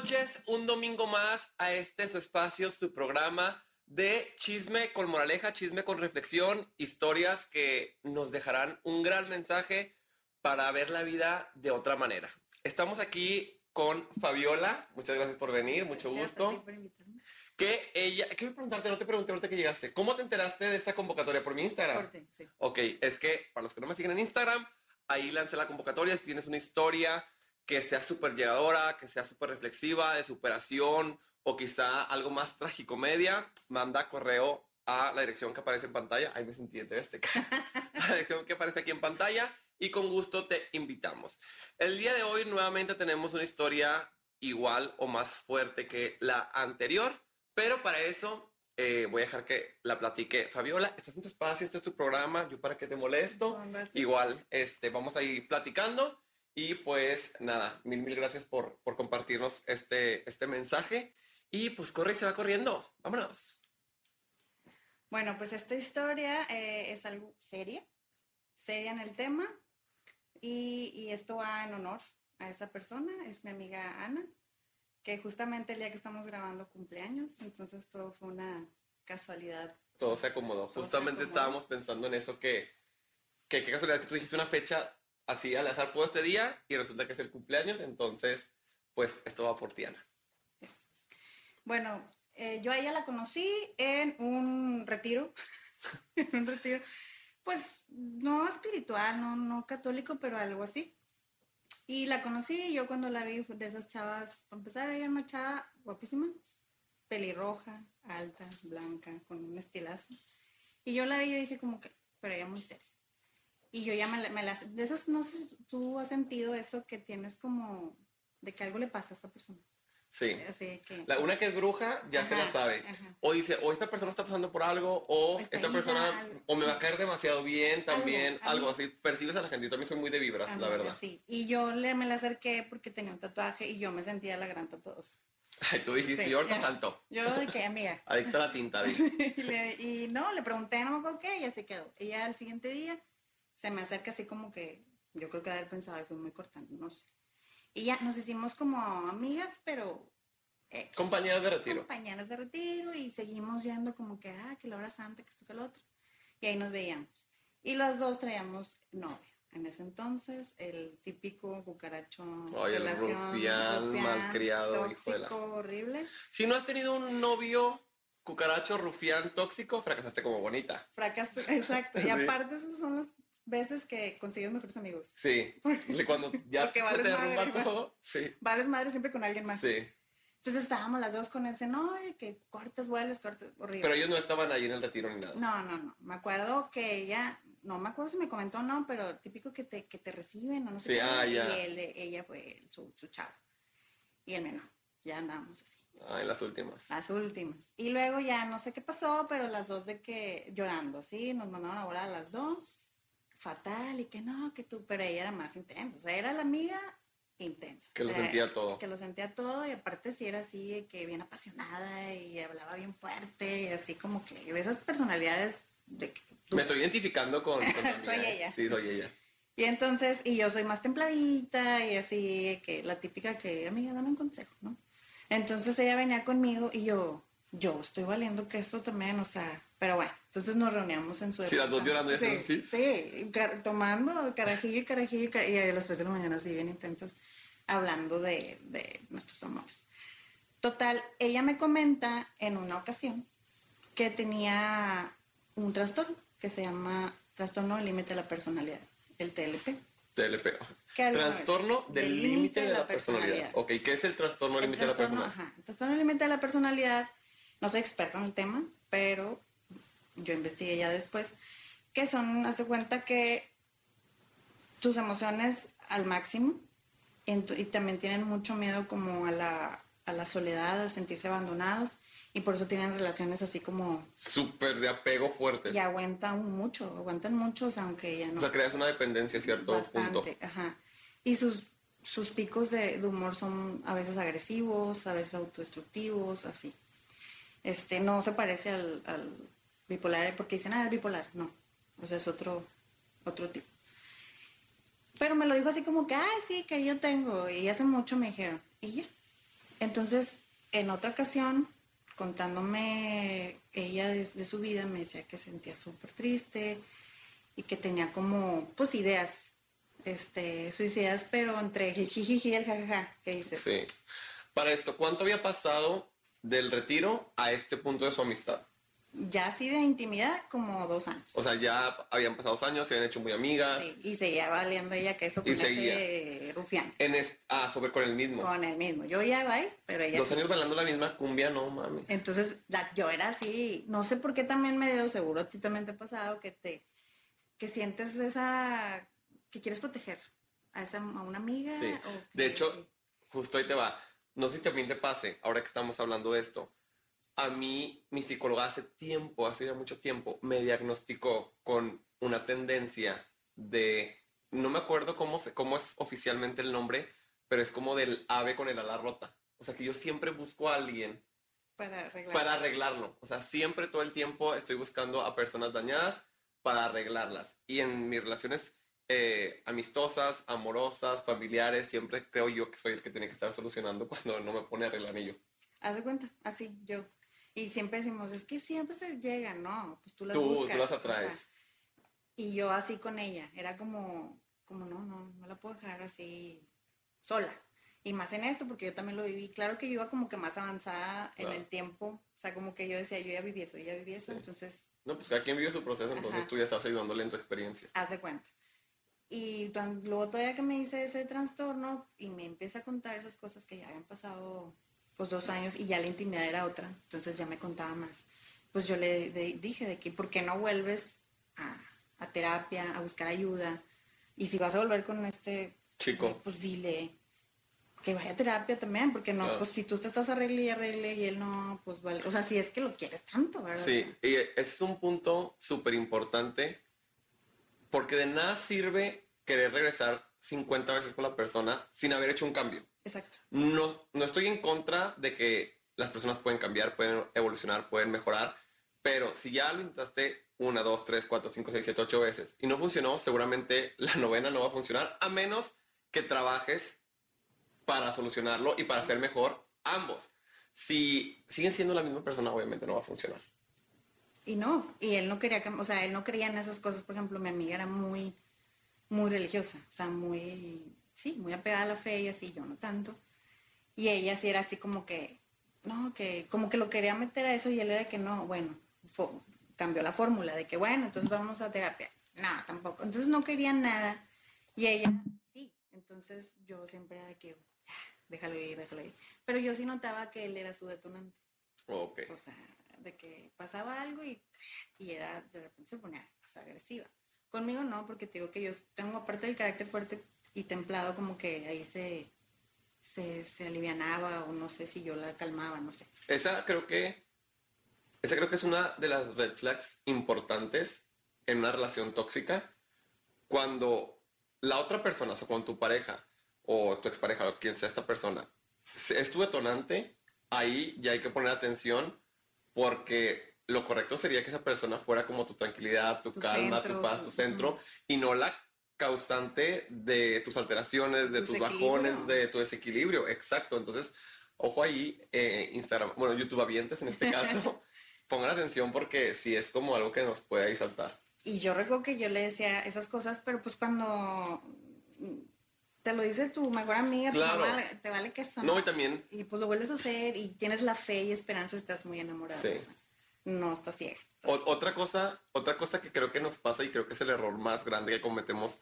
noches, un domingo más a este su espacio, su programa de chisme con moraleja, chisme con reflexión, historias que nos dejarán un gran mensaje para ver la vida de otra manera. Estamos aquí con Fabiola, muchas gracias por venir, mucho gusto. Que ella, quiero preguntarte, no te pregunté ahorita que llegaste, ¿cómo te enteraste de esta convocatoria por mi Instagram? sí. Ok, es que para los que no me siguen en Instagram, ahí lancé la convocatoria, si tienes una historia que sea súper llegadora, que sea súper reflexiva, de superación o quizá algo más tragicomedia, manda correo a la dirección que aparece en pantalla. Ahí me sentí en este La dirección que aparece aquí en pantalla y con gusto te invitamos. El día de hoy nuevamente tenemos una historia igual o más fuerte que la anterior, pero para eso eh, voy a dejar que la platique Fabiola. Estás en tu espacio, este es tu programa, yo para que te molesto. igual, este, vamos a ir platicando. Y pues nada, mil, mil gracias por, por compartirnos este, este mensaje. Y pues corre y se va corriendo. Vámonos. Bueno, pues esta historia eh, es algo seria, seria en el tema. Y, y, esto va en honor a esa persona, es mi amiga Ana, que justamente el día que estamos grabando cumpleaños, entonces todo fue una casualidad. Todo se acomodó. justamente estábamos pensando en eso que, que qué casualidad que tú dijiste una fecha así al azar puedo este día y resulta que es el cumpleaños, entonces pues esto va por Tiana. Bueno, eh, yo a ella la conocí en un retiro, en un retiro, pues no espiritual, no, no católico, pero algo así. Y la conocí, yo cuando la vi de esas chavas, para empezar, ella era una chava guapísima, pelirroja, alta, blanca, con un estilazo. Y yo la vi y dije como que, pero ella muy seria. Y yo ya me, las... De esas, no sé, tú has sentido eso que tienes como de que algo le pasa a esa persona. Sí. Así que, la, una que es bruja ya se la sabe. O dice, o esta persona está pasando por algo, o esta persona, o me va a caer demasiado bien también, algo, así. Percibes a la gente. Yo también soy muy de vibras, la verdad. Sí. Y yo le, me la acerqué porque tenía un tatuaje y yo me sentía la gran tatuadora. Ay, tú dijiste, yo ahorita salto. Yo de que, amiga. Adicta a la tinta, y, no, le pregunté, no me acuerdo qué, y ya se quedó. Y ya al siguiente día se me acerca así como que yo creo que haber pensado y fue muy cortante, no sé. Y ya nos hicimos como amigas, pero... compañeras de retiro. Compañeras de retiro y seguimos yendo como que, ah, que la hora santa, que esto, que lo otro. Y ahí nos veíamos. Y las dos traíamos novia. En ese entonces, el típico cucaracho. Oye, el rufián, malcriado, tóxico, horrible. Si no has tenido un novio cucaracho, rufián, tóxico, fracasaste como bonita. Fracasaste, exacto. Y aparte, esas son las veces que consigues mejores amigos. Sí. Cuando ya te derrumba todo. Sí. Vales madre siempre con alguien más. Sí. Entonces estábamos las dos con ese, no, que cortes, vueles, cortes, horrible. Pero ellos no estaban ahí en el retiro ni nada. No, no, no. Me acuerdo que ella, no me acuerdo si me comentó o no, pero típico que te, que te reciben o no sé sí, Ah, y ya. él, ella fue su, su chavo. Y él me no. Ya andábamos así. Ah, en las últimas. Las últimas. Y luego ya no sé qué pasó, pero las dos de que llorando, ¿sí? Nos mandaron a volar a las dos fatal y que no, que tú, pero ella era más intensa, o sea, era la amiga intensa. Que lo sentía todo. Que lo sentía todo y aparte sí era así, que bien apasionada y hablaba bien fuerte y así como que de esas personalidades de que Me estoy identificando con... soy ella. Sí, soy ella. Y entonces, y yo soy más templadita y así, que la típica que, amiga, dame un consejo, ¿no? Entonces ella venía conmigo y yo, yo estoy valiendo que esto también, o sea, pero bueno, entonces nos reuníamos en su Sí, las dos llorando. Sí, sí, sí tomando carajillo y carajillo y, a las 3 de la mañana así bien intensas, hablando de, de nuestros amores. Total, ella me comenta en una ocasión que tenía un trastorno que se llama trastorno del límite de la personalidad, el TLP. TLP. Trastorno del límite de, la, personalidad. Ok, ¿qué es el trastorno del límite de la personalidad? Ajá, el trastorno del límite de la personalidad, no soy experta en el tema, pero yo investigué ya después, que son, hace cuenta que sus emociones al máximo y también tienen mucho miedo como a la, a la soledad, a sentirse abandonados y por eso tienen relaciones así como... Súper de apego fuertes. Y aguantan mucho, aguantan mucho, o sea, aunque ya no... O sea, creas una dependencia, ¿cierto? Bastante, ajá. Y sus, sus picos de, humor son a veces agresivos, a veces autodestructivos, así. Este, no se parece al, al bipolar porque dicen, ah, es bipolar. No, o sea, es otro, otro tipo. Pero me lo dijo así como que, ay, sí, que yo tengo. Y hace mucho me dijeron, y ya. Entonces, en otra ocasión, contándome ella de, de su vida, me decía que sentía súper triste y que tenía como, pues, ideas este, suicidas, pero entre el jijiji y el jajaja, ¿qué dices? Sí. Para esto, ¿cuánto había pasado del retiro a este punto de su amistad? Ya así de intimidad, como dos años. O sea, ya habían pasado dos años, se habían hecho muy amigas. Sí, y seguía valiendo ella que eso Y con seguía. ese rufián. En es- ah, sobre con el mismo. Con el mismo. Yo ya iba ahí, pero ella Dos sí. años bailando la misma cumbia, no mames. Entonces, la- yo era así, no sé por qué también me dio, seguro a ti también te ha pasado, que te, que sientes esa, que quieres proteger a esa, a una amiga. Sí. o que- De hecho, sí. justo ahí te va. No sé si también te pase, ahora que estamos hablando de esto. A mí, mi psicóloga hace tiempo, hace ya mucho tiempo, me diagnosticó con una tendencia de, no me acuerdo cómo, se, cómo es oficialmente el nombre, pero es como del ave con el ala rota. O sea que yo siempre busco a alguien para arreglar. para arreglarlo. O sea, siempre todo el tiempo estoy buscando a personas dañadas para arreglarlas. Y en mis relaciones eh, amistosas, amorosas, familiares, siempre creo yo que soy el que tiene que estar solucionando cuando no me pone a arreglar ni yo. Haz de cuenta, así, yo. Y siempre decimos, es que siempre se llega, ¿no? Pues tú las Tú, buscas. tú las o sea, atraes. y yo así con ella, era como, como no, no, no la puedo dejar así sola. Y más en esto, porque yo también lo viví. Claro que yo iba como que más avanzada en Claro. el tiempo. O sea, como que yo decía, yo ya viví eso, yo ya viví eso. Sí. Entonces, No, pues cada quien vive su proceso, entonces Ajá. tú ya estás ayudándole en tu experiencia. haz de cuenta. Y luego todavía que me hice ese trastorno y me empieza a contar esas cosas que ya habían pasado pues dos años y ya la intimidad era otra, entonces ya me contaba más. Pues yo le de- dije de que, ¿por qué no vuelves a, a terapia, a buscar ayuda? Y si vas a volver con este Chico. pues dile que vaya a terapia también, porque no, Claro. pues si tú te estás arregle y arregle y él no, pues vale. O sea, si es que lo quieres tanto, ¿verdad? Sí, y ese es un punto súper importante porque de nada sirve querer regresar 50 veces con la persona sin haber hecho un cambio. Exacto. No, no estoy en contra de que las personas pueden cambiar, pueden evolucionar, pueden mejorar, pero si ya lo intentaste una, dos, tres, cuatro, cinco, seis, siete, ocho veces y no funcionó, seguramente la novena no va a funcionar, a menos que trabajes para solucionarlo y para ser mejor ambos. Si siguen siendo la misma persona, obviamente no va a funcionar. Y no, y él no quería, o sea, él no creía en esas cosas. Por ejemplo, mi amiga era muy, muy religiosa, o sea, muy, sí, muy apegada a la fe y así, yo no tanto. Y ella sí era así como que, no, que como que lo quería meter a eso y él era que no, bueno, cambió la fórmula de que, bueno, entonces vamos a terapia. No, tampoco. Entonces no quería nada. Y ella, sí. Entonces yo siempre era de que, ya, déjalo ir, déjalo ir. Pero yo sí notaba que él era su detonante. Ok. O sea, de que pasaba algo y, y era, de repente se ponía o sea, agresiva. Conmigo no, porque te digo que yo tengo aparte del carácter fuerte y templado, como que ahí se, se, se alivianaba o no sé si yo la calmaba, no sé. Esa creo que esa creo que es una de las red flags importantes en una relación tóxica cuando la otra persona, o sea, cuando tu pareja o tu expareja o quien sea esta persona es tu detonante, ahí ya hay que poner atención porque lo correcto sería que esa persona fuera como tu tranquilidad, tu, Tu calma, centro, tu paz, tu- tu centro y no la causante de tus alteraciones, de Tu tus desequilibrio. bajones, de tu desequilibrio. Exacto. Entonces, ojo ahí, eh, Instagram, bueno, YouTube avientes en este caso, pongan atención porque sí es como algo que nos puede ahí saltar. Y yo recuerdo que yo le decía esas cosas, pero pues cuando mm, te lo dice tu mejor amiga, Claro. no vale- te vale que eso. No, y también, Y pues lo vuelves a hacer y tienes la fe y esperanza, estás muy enamorado. Sí. o sea, no estás ciega. o- otra cosa, otra cosa que creo que nos pasa y creo que es el error más grande que cometemos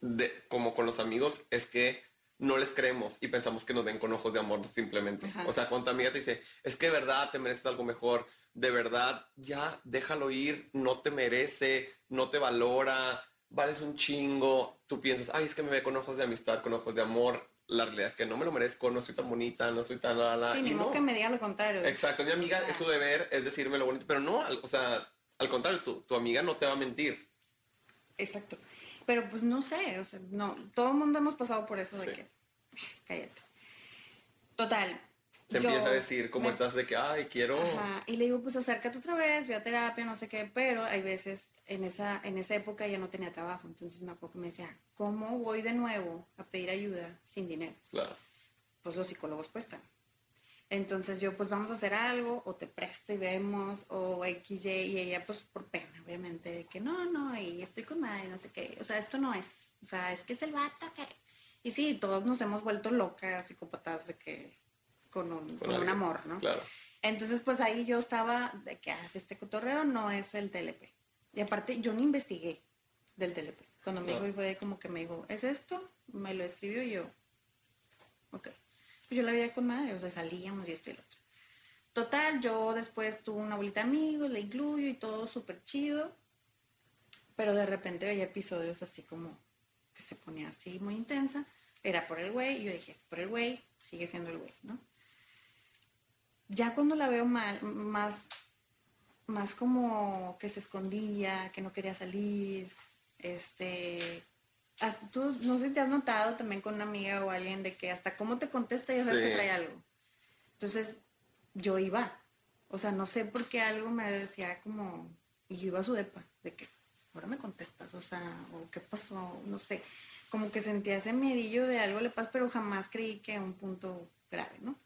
de, como con los amigos es que no les creemos y pensamos que nos ven con ojos de amor simplemente. Ajá. O sea, cuando tu amiga te dice, es que de verdad te mereces algo mejor, de verdad ya déjalo ir, no te merece, no te valora, vales un chingo, tú piensas, ay, es que me ve con ojos de amistad, con ojos de amor. La realidad es que no me lo merezco, no soy tan bonita, no soy tan la, la. Sí, y no. que me diga lo contrario. Exacto, mi amiga, es tu deber, es decirme lo bonito, pero no, al- o sea, al contrario, tu, tu amiga no te va a mentir. Exacto. Pero pues no sé, o sea, no, todo el mundo hemos pasado por eso de Sí. que, cállate. Total. Te yo empieza a decir cómo me- estás de que, ay, quiero... Ajá, y le digo, pues acércate otra vez, ve a terapia, no sé qué, pero hay veces, en esa, en esa época ya no tenía trabajo, entonces me acuerdo que me decía, ¿cómo voy de nuevo a pedir ayuda sin dinero? Claro. pues los psicólogos cuestan. Entonces yo, pues vamos a hacer algo, o te presto y vemos, o X, Y, ella, pues por pena, obviamente, de que no, no, y estoy con madre, no sé qué. O sea, esto no es. O sea, es que es el vato que. Y sí, todos nos hemos vuelto locas, psicópatas, de que. con un, con un amor, ¿no? Claro. Entonces, pues ahí yo estaba de que hace este cotorreo, no es el TLP. Y aparte, yo no investigué del TLP. Cuando me No. dijo, y fue como que me dijo, ¿es esto? Me lo escribió y yo, ok. Yo la veía con madre, o sea, salíamos y esto y lo otro. Total, yo después tuve una bolita de amigos, la incluyo y todo súper chido. Pero de repente veía episodios así como que se ponía así muy intensa. Era por el güey, yo dije, es por el güey, sigue siendo el güey, ¿no? Ya cuando la veo mal, más, más como que se escondía, que no quería salir, este, tú no sé si te has notado también con una amiga o alguien de que hasta cómo te contesta ya sabes Sí. que trae algo. Entonces yo iba, o sea, no sé por qué algo me decía como, y yo iba a su depa, de que ahora me contestas, o sea, o qué pasó, no sé, como que sentía ese miedillo de algo le pasa, pero jamás creí que un punto grave, ¿no?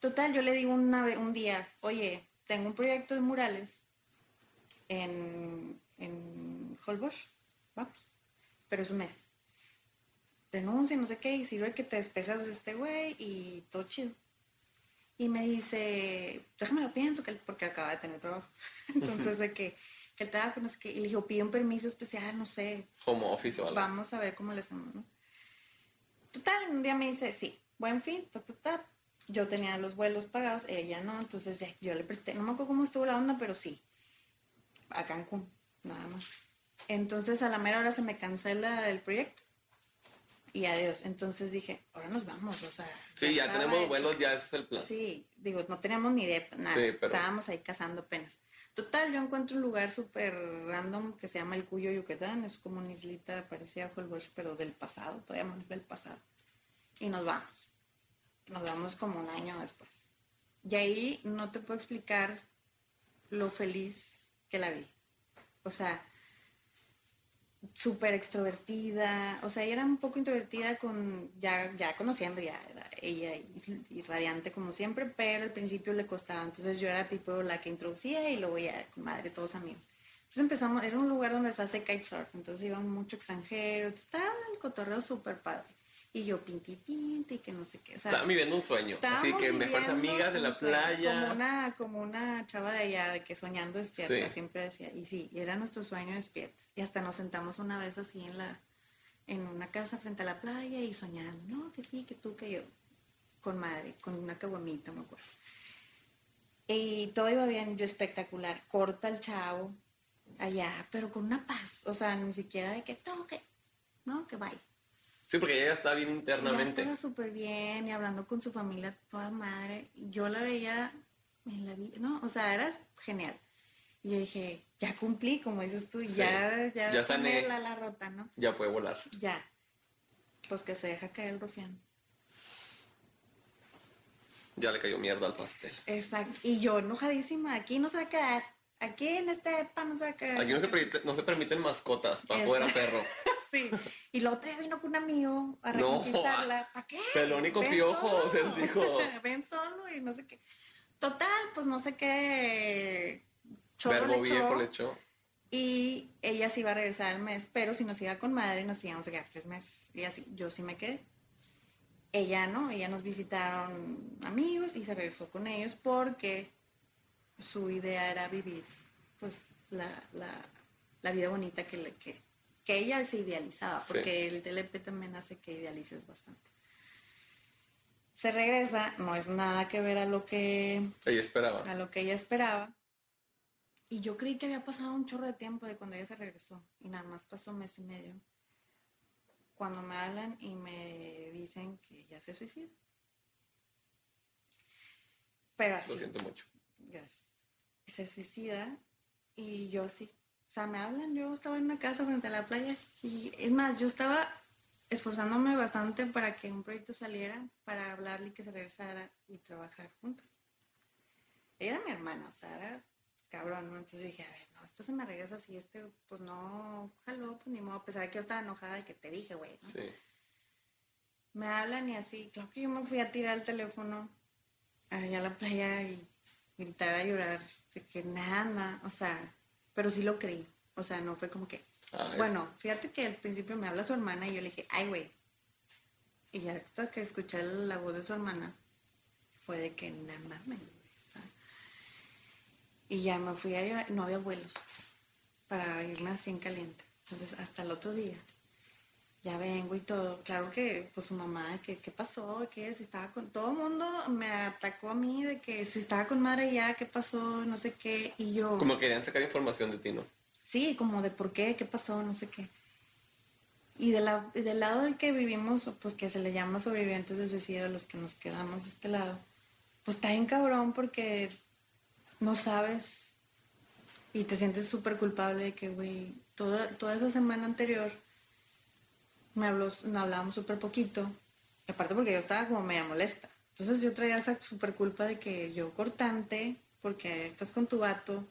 Total, yo le digo una ve- un día, oye, tengo un proyecto de murales en, en Holbox, vamos, pero es un mes. Denuncia, no sé qué, y sirve que te despejas de este güey y todo chido. Y me dice, déjame lo pienso, porque acaba de tener trabajo. Entonces, de que, que el trabajo, no sé qué. Y le digo, pide un permiso especial, no sé, Home office o algo. vamos a ver cómo le hacemos, ¿no? Total, un día me dice, sí, buen fin, ta, ta, ta. Yo tenía los vuelos pagados, ella no, entonces ya, yo le presté, no me acuerdo cómo estuvo la onda, pero sí, a Cancún, nada más. Entonces a la mera hora se me cancela el proyecto y adiós. Entonces dije, ahora nos vamos, o sea. Sí, ya tenemos hecho. vuelos, ya es el plan. Sí, digo, no teníamos ni idea, nada. Sí, pero- Estábamos ahí cazando apenas. Total, yo encuentro un lugar súper random que se llama el Cuyo Yucatán. Es como una islita parecida a Holbox, pero del pasado, todavía más del pasado. Y nos vamos. Nos vamos como un año después. Y ahí no te puedo explicar lo feliz que la vi. O sea, súper extrovertida, o sea, ella era un poco introvertida con, ya, ya conociendo, ya era ella y, y radiante como siempre, pero al principio le costaba, entonces yo era tipo la que introducía y luego ya madre, todos amigos. Entonces empezamos, era un lugar donde se hace kitesurf, entonces iban mucho extranjero, entonces estaba el cotorreo súper padre. Y yo pinti pinti, que no sé qué, o sea, Estaban viviendo un sueño. Así que mejores amigas en la playa. Como una, como una chava de allá, de que soñando despierta, Sí. siempre decía. Y sí, era nuestro sueño despierta. Y hasta nos sentamos una vez así en la en una casa frente a la playa y soñando, no, que sí, que tú, que yo, con madre, con una caguamita, me acuerdo. Y todo iba bien, yo espectacular. Corta el chavo allá, pero con una paz. O sea, ni siquiera de que toque, no, que vaya. Sí, porque ella ya está bien internamente. estaba súper bien y hablando con su familia toda madre. Yo la veía en la vida, ¿no? O sea, era genial. Y yo dije, ya cumplí, como dices tú, Sí, ya, ya, ya sané. la, la rota, ¿no? Ya puede volar. Ya. Pues que se deja caer el rufián. Ya le cayó mierda al pastel. Exacto. Y yo enojadísima, aquí no se va a quedar. Aquí en este EPA no se va a quedar. Aquí no se, no se permiten mascotas para Eso. fuera perro. Sí. Y la otra vino con un amigo a No. reconquistarla. ¿Para qué? Pelón y con Ven piojos, solo. él dijo. Ven solo y no sé qué. Total, pues no sé qué. chorro Verbo le echó, viejo le echó. Y ella se iba a regresar al mes, pero si nos iba con madre, nos íbamos a quedar tres meses. Y así, yo sí me quedé. Ella no, ella nos visitaron amigos y se regresó con ellos porque su idea era vivir pues la, la- la vida bonita que, le, que, que ella se idealizaba, Sí. porque el TLP también hace que idealices bastante. Se regresa, no es nada que ver a lo que Ella esperaba. a lo que ella esperaba. Y yo creí que había pasado un chorro de tiempo de cuando ella se regresó. Y nada más pasó mes y medio. Cuando me hablan y me dicen que ella se suicida. Pero así. Lo siento mucho. Gracias. Se suicida y yo sí. O sea, me hablan, yo estaba en una casa frente a la playa y es más, yo estaba esforzándome bastante para que un proyecto saliera, para hablarle y que se regresara y trabajar juntas. Ella era mi hermana, o sea, era cabrón, ¿no? Entonces yo dije, a ver, no, esto se me regresa así, este, pues no, jaló, pues ni modo, a pesar de que yo estaba enojada y que te dije, güey, ¿no? Sí. me hablan y así. Claro que yo me fui a tirar el teléfono allá a la playa y gritar a llorar. De que nada, nada, o sea, pero sí lo creí. O sea, no fue como que. Ah, es- Bueno, fíjate que al principio me habla su hermana y yo le dije, ay, güey. Y ya hasta que escuché la voz de su hermana, fue de que nada mames. y ya me fui a no había vuelos para irme así en caliente. Entonces, hasta el otro día, ya vengo y todo. Claro que, pues su mamá, que qué pasó? que Si estaba con. Todo el mundo me atacó a mí de que si estaba con madre ya, ¿qué pasó? No sé qué. Y yo. Como querían sacar información de ti, ¿no? Sí, como de por qué, qué pasó, no sé qué. Y de la, del lado del que vivimos, porque se le llama sobrevivientes del suicidio, los que nos quedamos de este lado, pues está bien cabrón porque no sabes y te sientes súper culpable de que, güey, toda, toda esa semana anterior me habló, no hablábamos súper poquito, aparte porque yo estaba como media molesta. Entonces yo traía esa súper culpa de que yo cortante, porque estás con tu vato,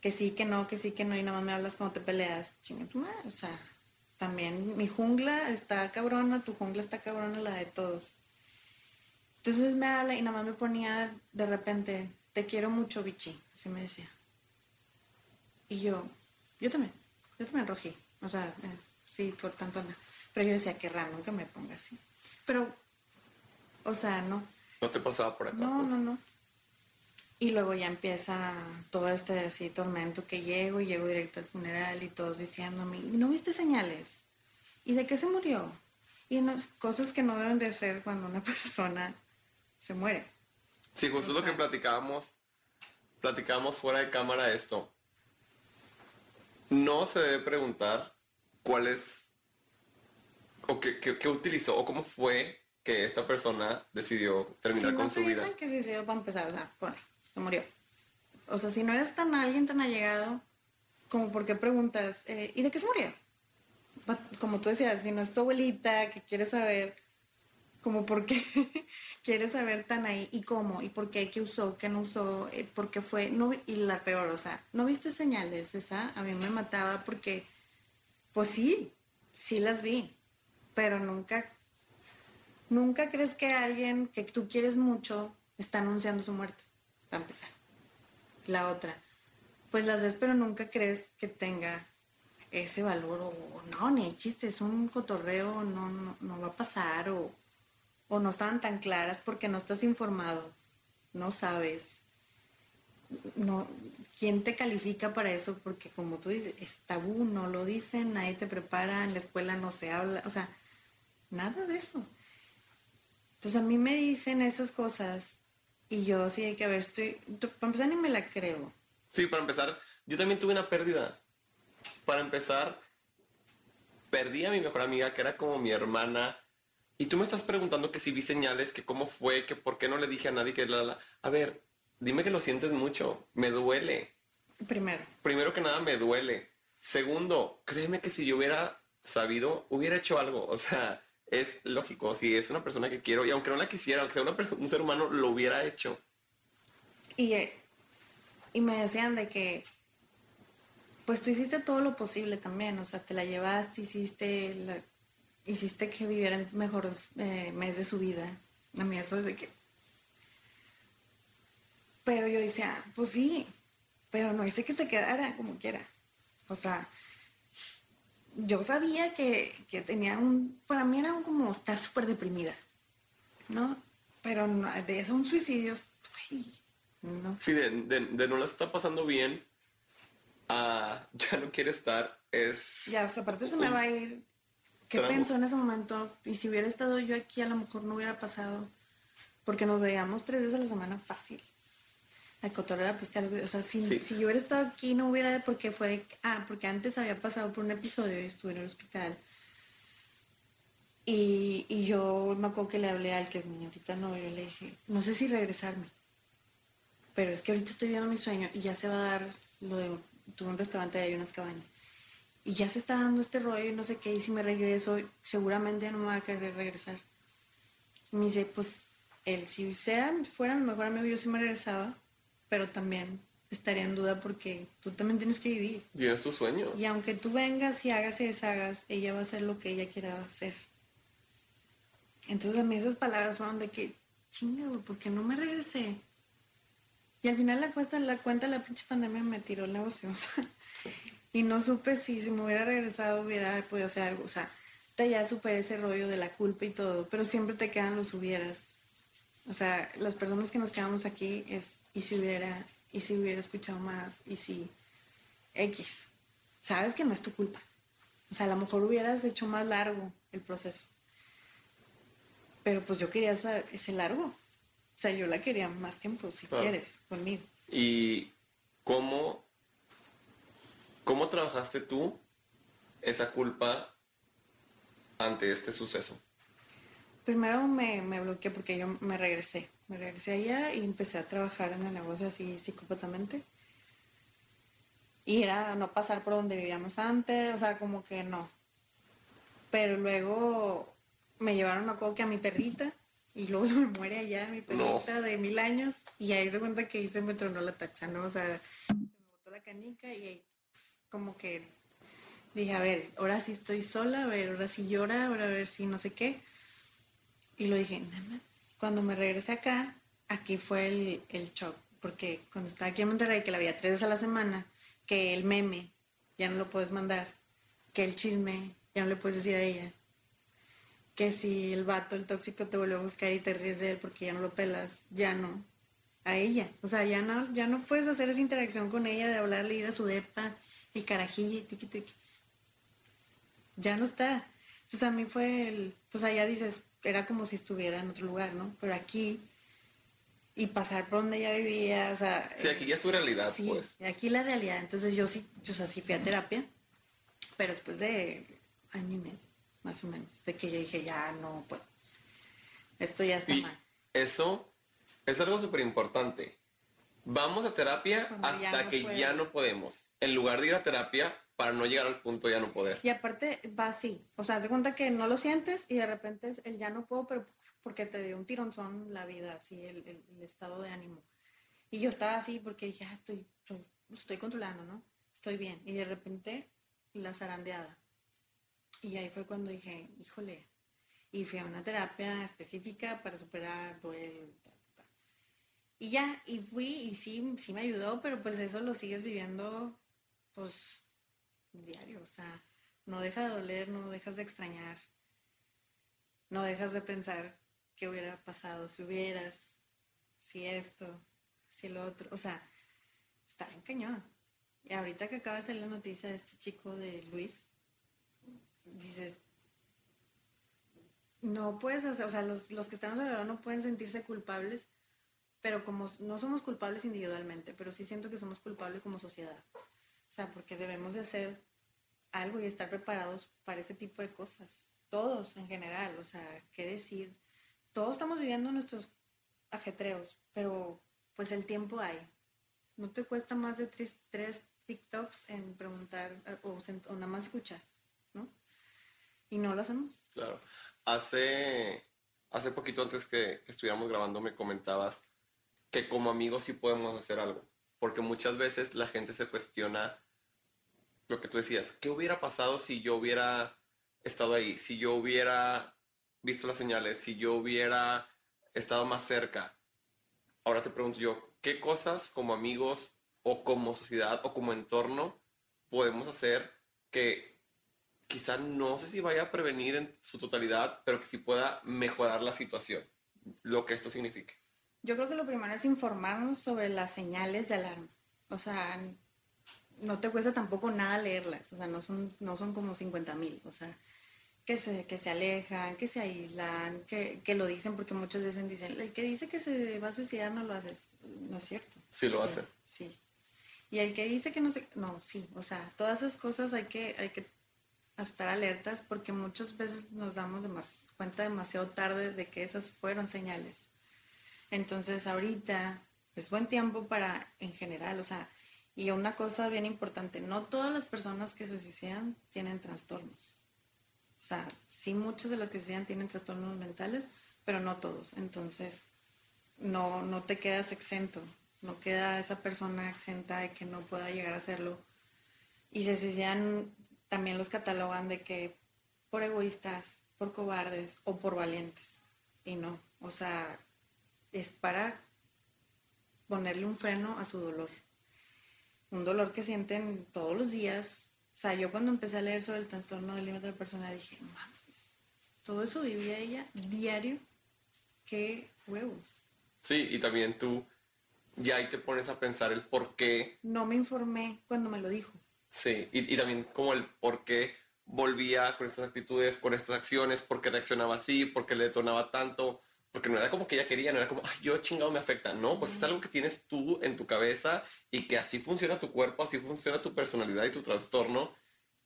que sí, que no, que sí, que no, y nada más me hablas cuando te peleas. Chinga tu madre, o sea, también mi jungla está cabrona, tu jungla está cabrona, la de todos. Entonces me habla y nada más me ponía de repente, te quiero mucho, bichi, así me decía. Y yo, yo también, yo también rojé, o sea, eh, sí, por tanto no. Pero yo decía, qué raro que me ponga así. Pero, o sea, no, No te pasaba por acá. no, pues. no, no. Y luego ya empieza todo este así tormento que llego y llego directo al funeral y todos diciéndome, "¿Y ¿no viste señales? ¿Y de qué se murió? Y no- cosas que no deben de ser cuando una persona se muere. Sí, justo O lo que sea- platicábamos, platicábamos fuera de cámara esto. No se debe preguntar cuál es, o qué, qué- qué utilizó, o cómo fue que esta persona decidió terminar si con no su vida. dicen que se suicidó para empezar, o sea, pone, se murió. O sea, si no eres tan alguien tan allegado, como por qué preguntas, eh, ¿y de qué se murió? Como tú decías, si no es tu abuelita que quiere saber, como por qué quiere saber tan ahí y cómo y por qué, qué usó, qué no usó, eh, por qué fue, no, y la peor, o sea, no viste señales, esa a mí me mataba porque, pues sí, sí las vi, pero nunca Nunca crees que alguien que tú quieres mucho está anunciando su muerte, para empezar. La otra, pues las ves, pero nunca crees que tenga ese valor o no, ni chiste, es un cotorreo, no, no, no va a pasar o, o no estaban tan claras porque no estás informado, no sabes. No, ¿Quién te califica para eso? Porque como tú dices, es tabú, no lo dicen, nadie te prepara, en la escuela no se habla, o sea, nada de eso. Entonces a mí me dicen esas cosas y yo sí hay que ver, estoy, para empezar ni me la creo. Sí, para empezar, yo también tuve una pérdida. Para empezar, perdí a mi mejor amiga, que era como mi hermana. Y tú me estás preguntando que si vi señales, que cómo fue, que por qué no le dije a nadie que la, la. A ver, dime que lo sientes mucho. Me duele. Primero, Primero que nada, me duele. Segundo, créeme que si yo hubiera sabido, hubiera hecho algo. O sea, es lógico. Si es una persona que quiero, y aunque no la quisiera, aunque sea una un ser humano, lo hubiera hecho. y, y me decían de que, pues tú hiciste todo lo posible también, o sea, te la llevaste, hiciste, la- hiciste que viviera el mejor eh, mes de su vida. A mí eso es de que... Pero yo decía, pues sí, pero no hice que se quedara como quiera. O sea, yo sabía que, que tenía un, para mí era un como estar súper deprimida, ¿no? Pero no- de eso un suicidio, güey, no. Sí, de, de, de no la está pasando bien a ya no quiere estar, es... Ya, hasta aparte se me va a ir. ¿Qué Tramo. pensó en ese momento? Y si hubiera estado yo aquí, a lo mejor no hubiera pasado. Porque nos veíamos tres veces a la semana fácil. Al cotorreo, a pistear. O sea, si, Sí. si yo hubiera estado aquí, no hubiera. Porque fue. Ah, porque antes había pasado por un episodio y estuve en el hospital. Y, y yo me acuerdo que le hablé al que es mi ahorita no, yo le dije, no sé si regresarme. Pero es que ahorita estoy viendo mi sueño y ya se va a dar lo de. Tuve un restaurante y hay unas cabañas y ya se está dando este rollo y no sé qué, y si me regreso, seguramente no me va a querer regresar. Me dice, pues, él, si sea, fuera mi mejor amigo, yo sí me regresaba, pero también estaría en duda porque tú también tienes que vivir. Tienes tus sueños. Y aunque tú vengas y hagas y deshagas, ella va a hacer lo que ella quiera hacer. Entonces a mí esas palabras fueron de que, chinga, güey, ¿por qué no me regresé? Y al final la cuenta, la cuenta la pinche pandemia me tiró el negocio. O sea, Y no supe si, si me hubiera regresado hubiera podido hacer algo. O sea, ya superé ese rollo de la culpa y todo, pero siempre te quedan los hubieras. O sea, las personas que nos quedamos aquí es, y si hubiera, y si hubiera escuchado más, y si X. Sabes que no es tu culpa. O sea, a lo mejor hubieras hecho más largo el proceso. Pero pues yo quería ese largo. O sea, yo la quería más tiempo, si quieres, conmigo. ¿Y cómo, cómo trabajaste tú esa culpa ante este suceso? Primero me, me bloqueé porque yo me regresé. Me regresé allá y empecé a trabajar en el negocio así psicópatamente. Y era no pasar por donde vivíamos antes, o sea, como que no. Pero luego me llevaron, a que a mi perrita, y luego se me muere allá mi perrita de mil años, y ahí se cuenta que ahí se me tronó la tacha, ¿no? O sea, se me botó la canica y ahí como que dije, a ver, ahora sí estoy sola, a ver, ahora sí llora, ahora a ver si no sé qué. Y lo dije, nada, cuando me regresé acá, aquí fue el, el shock, porque cuando estaba aquí en Monterrey, que la veía tres veces a la semana, que el meme ya no lo puedes mandar, que el chisme ya no le puedes decir a ella, que si el vato, el tóxico te vuelve a buscar y te ríes de él porque ya no lo pelas, ya no, a ella, o sea, ya no, ya no puedes hacer esa interacción con ella de hablarle, ir a su depa, el carajillo, tiqui, tiqui. ya no está. Entonces a mí fue el, pues allá dices, era como si estuviera en otro lugar, ¿no? Pero aquí y pasar por donde ella vivía, o sea... Sí, aquí ya es tu realidad, sí, pues. aquí la realidad. Entonces yo sí, yo sí fui a terapia, pero después de año y medio, más o menos, de que yo dije, ya no puedo. Esto ya está mal. Eso es algo súper importante. Vamos a terapia hasta que ya no podemos. En lugar de ir a terapia, para no llegar al punto ya no poder. Y aparte va así, o sea, te cuenta que no lo sientes y de repente es el ya no puedo, pero porque te dio un tironzón la vida, así, el, estado de ánimo. Y yo estaba así porque dije, ah, estoy, estoy, controlando, ¿no? Estoy bien. Y de repente la zarandeada. Y ahí fue cuando dije, híjole, y fui a una terapia específica para superar duelo. Y ya, y fui y sí, sí me ayudó, pero pues eso lo sigues viviendo, pues diario, o sea, no deja de doler, no dejas de extrañar, no dejas de pensar qué hubiera pasado si hubieras, si esto, si lo otro, o sea, está en cañón. Y ahorita que acaba de salir la noticia de este chico de Luis, dices, no puedes hacer, o sea, los, los que están alrededor no pueden sentirse culpables, pero como no somos culpables individualmente, pero sí siento que somos culpables como sociedad. O sea, porque debemos de hacer algo y estar preparados para ese tipo de cosas. Todos en general, o sea, qué decir. Todos estamos viviendo nuestros ajetreos, pero pues el tiempo hay. No te cuesta más de tres, tres TikToks en preguntar o, nada más escuchar, ¿no? Y no lo hacemos. Claro. Hace, hace poquito antes que, que estuviéramos grabando me comentabas que como amigos sí podemos hacer algo. Porque muchas veces la gente se cuestiona lo que tú decías, ¿qué hubiera pasado si yo hubiera estado ahí? Si yo hubiera visto las señales, si yo hubiera estado más cerca. Ahora te pregunto yo, ¿qué cosas como amigos o como sociedad o como entorno podemos hacer que quizá no sé si vaya a prevenir en su totalidad, pero que sí pueda mejorar la situación, lo que esto signifique? Yo creo que lo primero es informarnos sobre las señales de alarma. O sea, no te cuesta tampoco nada leerlas, o sea, no son, no son como 50 mil, o sea, que se, que se alejan, que se aíslan, que, que, lo dicen porque muchas veces dicen, el que dice que se va a suicidar no lo hace, no es cierto. Sí lo hace. Sí. Y el que dice que no se, no, sí, o sea, todas esas cosas hay que, hay que estar alertas porque muchas veces nos damos cuenta demasiado tarde de que esas fueron señales. Entonces ahorita es buen tiempo para, en general, o sea, y una cosa bien importante, no todas las personas que suicidan tienen trastornos. O sea, sí muchas de las que suicidan tienen trastornos mentales, pero no todos. Entonces, no, no te quedas exento, no queda esa persona exenta de que no pueda llegar a hacerlo. Y se suicidan, también los catalogan de que por egoístas, por cobardes o por valientes. Y no, o sea, es para ponerle un freno a su dolor. Un dolor que sienten todos los días. O sea, yo cuando empecé a leer sobre el trastorno del límite de la persona dije, mames, todo eso vivía ella diario. Qué huevos. Sí, y también tú ya ahí te pones a pensar el por qué. No me informé cuando me lo dijo. Sí, y, y también como el por qué volvía con estas actitudes, con estas acciones, por qué reaccionaba así, por qué le detonaba tanto, porque no era como que ella quería, no era como, ay, yo chingado me afecta, no, pues es algo que tienes tú en tu cabeza y que así funciona tu cuerpo, así funciona tu personalidad y tu trastorno,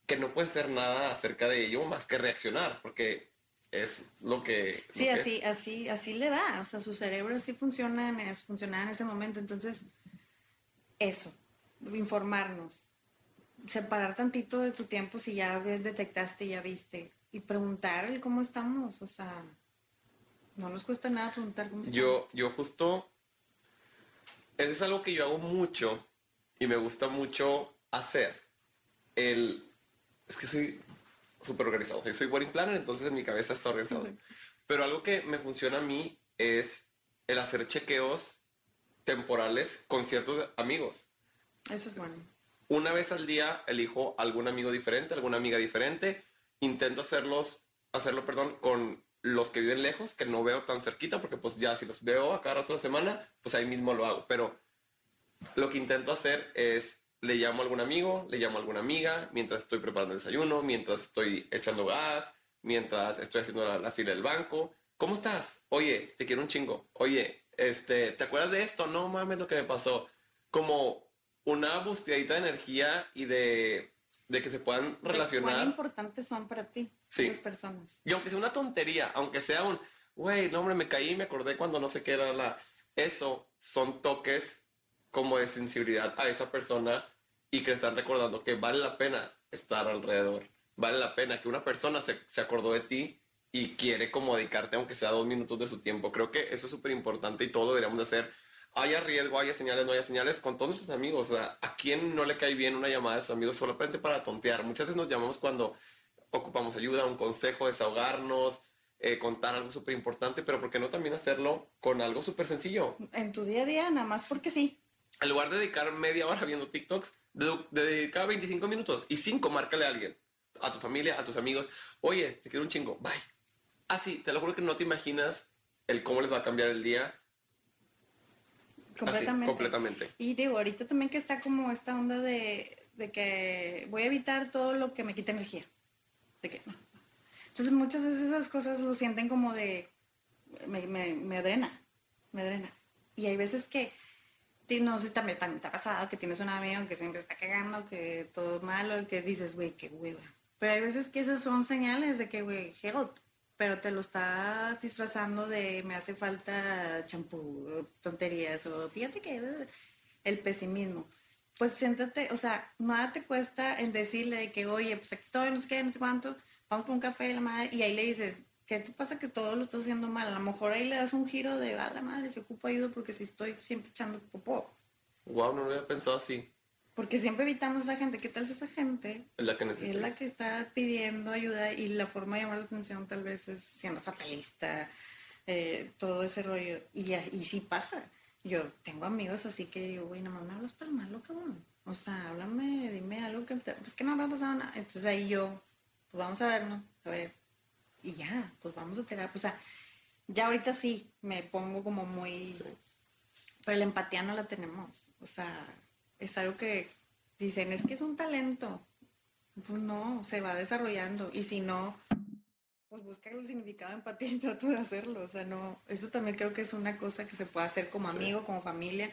que no puedes hacer nada acerca de ello más que reaccionar, porque es lo que... Sí, lo que- así, así, así le da. O sea, su cerebro así funciona funcionaba en ese momento. Entonces, eso, informarnos. Separar tantito de tu tiempo si ya detectaste, ya viste. Y preguntar el cómo estamos. O sea, no nos cuesta nada preguntar cómo estamos. Yo, yo justo, eso es algo que yo hago mucho y me gusta mucho hacer. El, es que soy súper organizado, soy wedding planner, entonces en mi cabeza está organizado. Ujú. Pero algo que me funciona a mí es el hacer chequeos temporales con ciertos amigos. Eso es bueno. Una vez al día elijo algún amigo diferente, alguna amiga diferente. Intento hacerlos, hacerlo, perdón, con los que viven lejos, que no veo tan cerquita, porque pues ya si los veo a cada la semana, pues ahí mismo lo hago. Pero lo que intento hacer es, le llamo a algún amigo, le llamo a alguna amiga, mientras estoy preparando el desayuno, mientras estoy echando gas, mientras estoy haciendo la, la fila del banco. ¿Cómo estás? Oye, te quiero un chingo. Oye, este, ¿te acuerdas de esto? No mames lo que me pasó. Como una busteadita de energía y de, de que se puedan De ¿Cuán relacionar. importantes son para ti Sí. esas personas? Y aunque sea una tontería, aunque sea un, güey, no hombre, me caí y me acordé cuando no sé qué era la... Eso son toques como de sensibilidad a esa persona y que están recordando que vale la pena estar alrededor. Vale la pena que una persona se, se acordó de ti y quiere como dedicarte aunque sea dos minutos de su tiempo. Creo que eso es súper importante y todo lo deberíamos de hacer. Haya riesgo, haya señales, no haya señales, con todos sus amigos. O sea, ¿a quién no le cae bien una llamada de sus amigos solamente para tontear? Muchas veces nos llamamos cuando ocupamos ayuda, un consejo, desahogarnos, eh, contar algo súper importante, pero ¿por qué no también hacerlo con algo súper sencillo? En tu día a día, nada más porque sí. En lugar de dedicar media hora viendo TikToks, de, de dedicar 25 minutos y 5, márcale a alguien, a tu familia, a tus amigos. Oye, te quiero un chingo, bye. Así, te lo juro que no te imaginas el cómo les va a cambiar el día. Completamente. Así, completamente. Y digo, ahorita también que está como esta onda de, de que voy a evitar todo lo que me quite energía. De que no. Entonces muchas veces esas cosas lo sienten como de, me, me, me drena, me drena. Y hay veces que, no sé, también también te ha pasado que tienes un amigo que siempre está cagando, que todo malo, que dices, güey, qué hueva. Pero hay veces que esas son señales de que, güey, help. Pero te lo estás disfrazando de me hace falta champú, tonterías, o fíjate que el pesimismo. Pues siéntate, o sea, nada te cuesta en decirle de que, oye, pues aquí estoy, no sé qué, no sé cuánto, vamos por un café, la madre, y ahí le dices, ¿qué te pasa que todo lo estás haciendo mal? A lo mejor ahí le das un giro de, a la madre, se ocupa ayuda porque si estoy siempre echando popó. Wow, no lo había pensado así. Porque siempre evitamos a esa gente. ¿Qué tal si esa gente Es la que es necesito. la que está pidiendo ayuda y la forma de llamar la atención tal vez es siendo fatalista, eh, todo ese rollo. Y, y sí pasa. Yo tengo amigos así que digo, güey, nomás me hablas para malo, cabrón. O sea, háblame, dime algo que... te- Pues que no me ha pasado nada. Entonces ahí yo, pues vamos a vernos, a ver. Y ya, pues vamos a terapia. O sea, ya ahorita sí me pongo como muy... Sí. Pero la empatía no la tenemos. O sea, es algo que dicen, es que es un talento. Pues no, se va desarrollando. Y si no, pues busca el significado de empatía y trato de hacerlo. O sea, no, eso también creo que es una cosa que se puede hacer como Sí. amigo, como familia.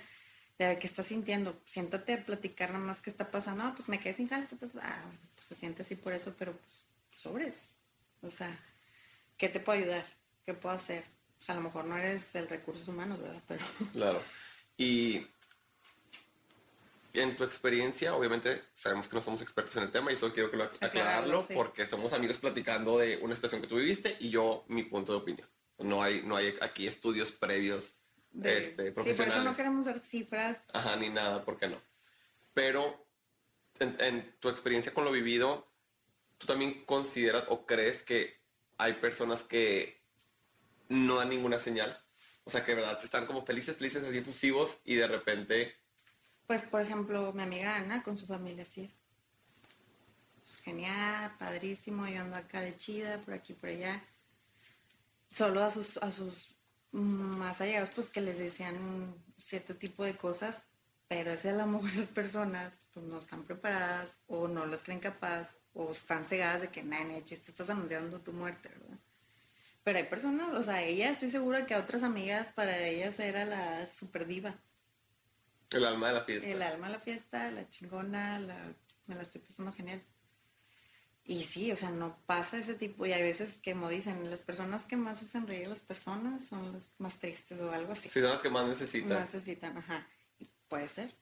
De ver qué estás sintiendo. Siéntate a platicar nada más qué está pasando. No, pues me quedé sin jale. Ah, pues se siente así por eso, pero pues sobres. O sea, ¿qué te puedo ayudar? ¿Qué puedo hacer? O sea, a lo mejor no eres el recursos humanos, ¿verdad? Pero Claro. Y en tu experiencia, obviamente sabemos que no somos expertos en el tema y solo quiero que lo aclararlo Aclararlo, sí. porque somos amigos platicando de una situación que tú viviste y yo mi punto de opinión. No hay, no hay aquí estudios previos de- este, sí, por profesionales. eso no queremos dar cifras. Ajá, ni nada, ¿por qué no? Pero en, en tu experiencia con lo vivido, ¿tú también consideras o crees que hay personas que no dan ninguna señal. O sea, que de verdad están como felices, felices, así efusivos y de repente... Pues, por ejemplo, mi amiga Ana con su familia, sí. Pues, genial, padrísimo, yo ando acá de chida, por aquí, por allá. Solo a sus, a sus más allegados, pues que les decían cierto tipo de cosas, pero ese a lo mejor esas personas pues no están preparadas o no las creen capaz o están cegadas de que, nada, chiste, estás anunciando tu muerte, ¿verdad? Pero hay personas, o sea, ella estoy segura que a otras amigas para ellas era la super diva. El alma de la fiesta. El alma de la fiesta, la chingona, la, me la estoy pasando genial. Y sí, o sea, no pasa ese tipo. Y hay veces que, como dicen, las personas que más hacen reír a las personas son las más tristes o algo así. Sí, son las que más necesitan. necesitan, ajá. Puede ser.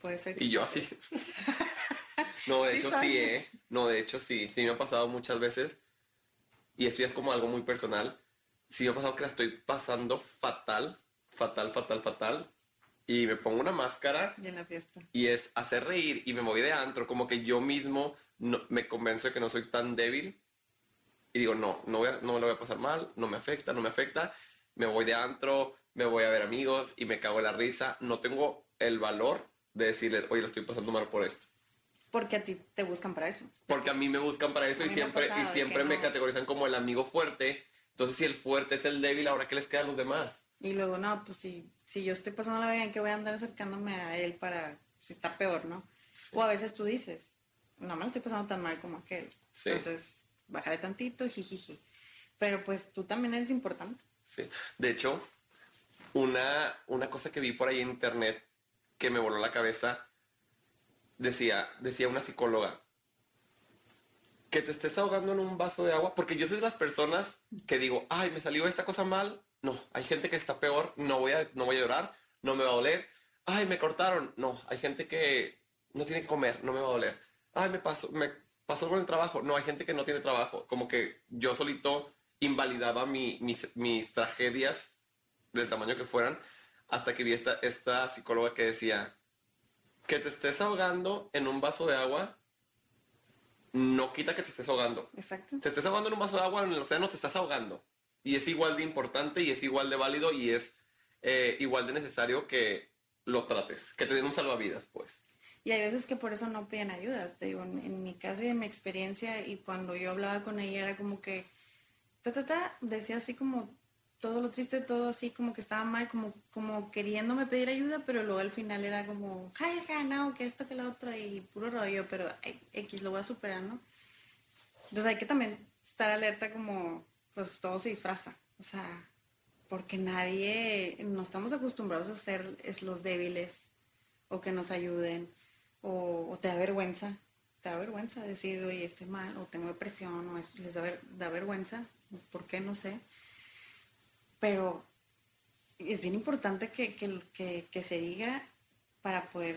Puede ser. y yo así. no, de hecho sí, ¿eh? No, de hecho sí. Sí me ha pasado muchas veces. Y eso ya es como algo muy personal. Sí me ha pasado que la estoy pasando fatal, fatal, fatal, fatal. Y me pongo una máscara. Y en la fiesta. Y es hacer reír y me voy de antro. Como que yo mismo no, me convenzo de que no soy tan débil. Y digo, no, no, voy no me lo voy a pasar mal, no me afecta, no me afecta. Me voy de antro, me voy a ver amigos y me cago en la risa. No tengo el valor de decirles, oye, lo estoy pasando mal por esto. Porque a ti te buscan para eso. Porque a mí me buscan para eso y siempre, y siempre me categorizan como el amigo fuerte. Entonces, si el fuerte es el débil, ¿ahora qué les queda a los demás? Y luego, no, pues si, si yo estoy pasando la vida, que voy a andar acercándome a él para, si está peor, ¿no? O a veces tú dices, no me lo estoy pasando tan mal como aquel. Entonces, bájale tantito, jijiji. Pero pues tú también eres importante. Sí. De hecho, una, una cosa que vi por ahí en internet que me voló la cabeza, decía, decía una psicóloga, que te estés ahogando en un vaso de agua, porque yo soy de las personas que digo, ay, me salió esta cosa mal, no, hay gente que está peor, no voy a, no voy a llorar, no me va a doler, ay, me cortaron, no, hay gente que no tiene que comer, no me va a doler, ay, me pasó, me pasó con el trabajo, no, hay gente que no tiene trabajo, como que yo solito invalidaba mis, mis tragedias del tamaño que fueran, hasta que vi esta, esta psicóloga que decía, que te estés ahogando en un vaso de agua no quita que te estés ahogando. Exacto. Te estés ahogando en un vaso de agua en el océano, te estás ahogando. Y es igual de importante y es igual de válido y es eh, igual de necesario que lo trates, que te den un salvavidas, pues. Y hay veces que por eso no piden ayuda. Te digo, en, mi caso y en mi experiencia, y cuando yo hablaba con ella, era como que, ta, ta, ta, decía así como todo lo triste, todo así como que estaba mal, como, como queriéndome pedir ayuda, pero luego al final era como, ja, ja, no, que esto, que la otra, y puro rollo, pero X lo voy a superar, ¿no? Entonces hay que también estar alerta como, pues todo se disfraza, o sea, porque nadie, no estamos acostumbrados a ser es los débiles, o que nos ayuden, o, te da vergüenza, te da vergüenza decir, oye, estoy mal, o tengo depresión, o eso les da, da vergüenza, ¿por qué? No sé. Pero es bien importante que, que, se diga para poder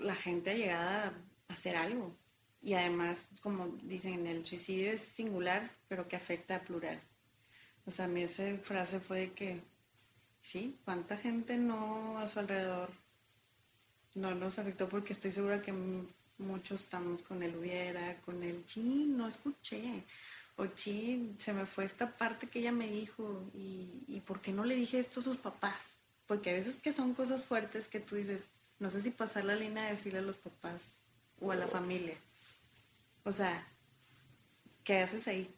la gente llegada a hacer algo. Y además, como dicen, el suicidio es singular, pero que afecta a plural. O sea, a mí esa frase fue de que, sí, ¿cuánta gente no a su alrededor no nos afectó porque estoy segura que muchos estamos con el hubiera, con el sí, no escuché. O sí, se me fue esta parte que ella me dijo y, y ¿por qué no le dije esto a sus papás? Porque a veces que son cosas fuertes que tú dices, no sé si pasar la línea de decirle a los papás o a la familia. O sea, ¿qué haces ahí?